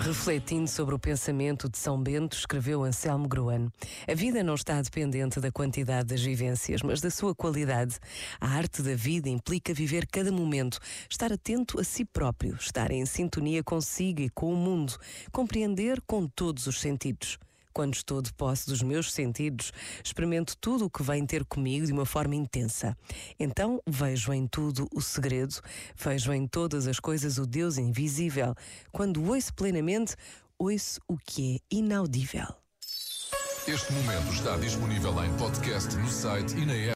Refletindo sobre o pensamento de São Bento, escreveu Anselmo Gruan: A vida não está dependente da quantidade das vivências, mas da sua qualidade. A arte da vida implica viver cada momento, estar atento a si próprio, estar em sintonia consigo e com o mundo, compreender com todos os sentidos. Quando estou de posse dos meus sentidos, experimento tudo o que vem ter comigo de uma forma intensa. Então vejo em tudo o segredo, vejo em todas as coisas o Deus invisível. Quando ouço plenamente, ouço o que é inaudível. Este momento está disponível em podcast no site e na app.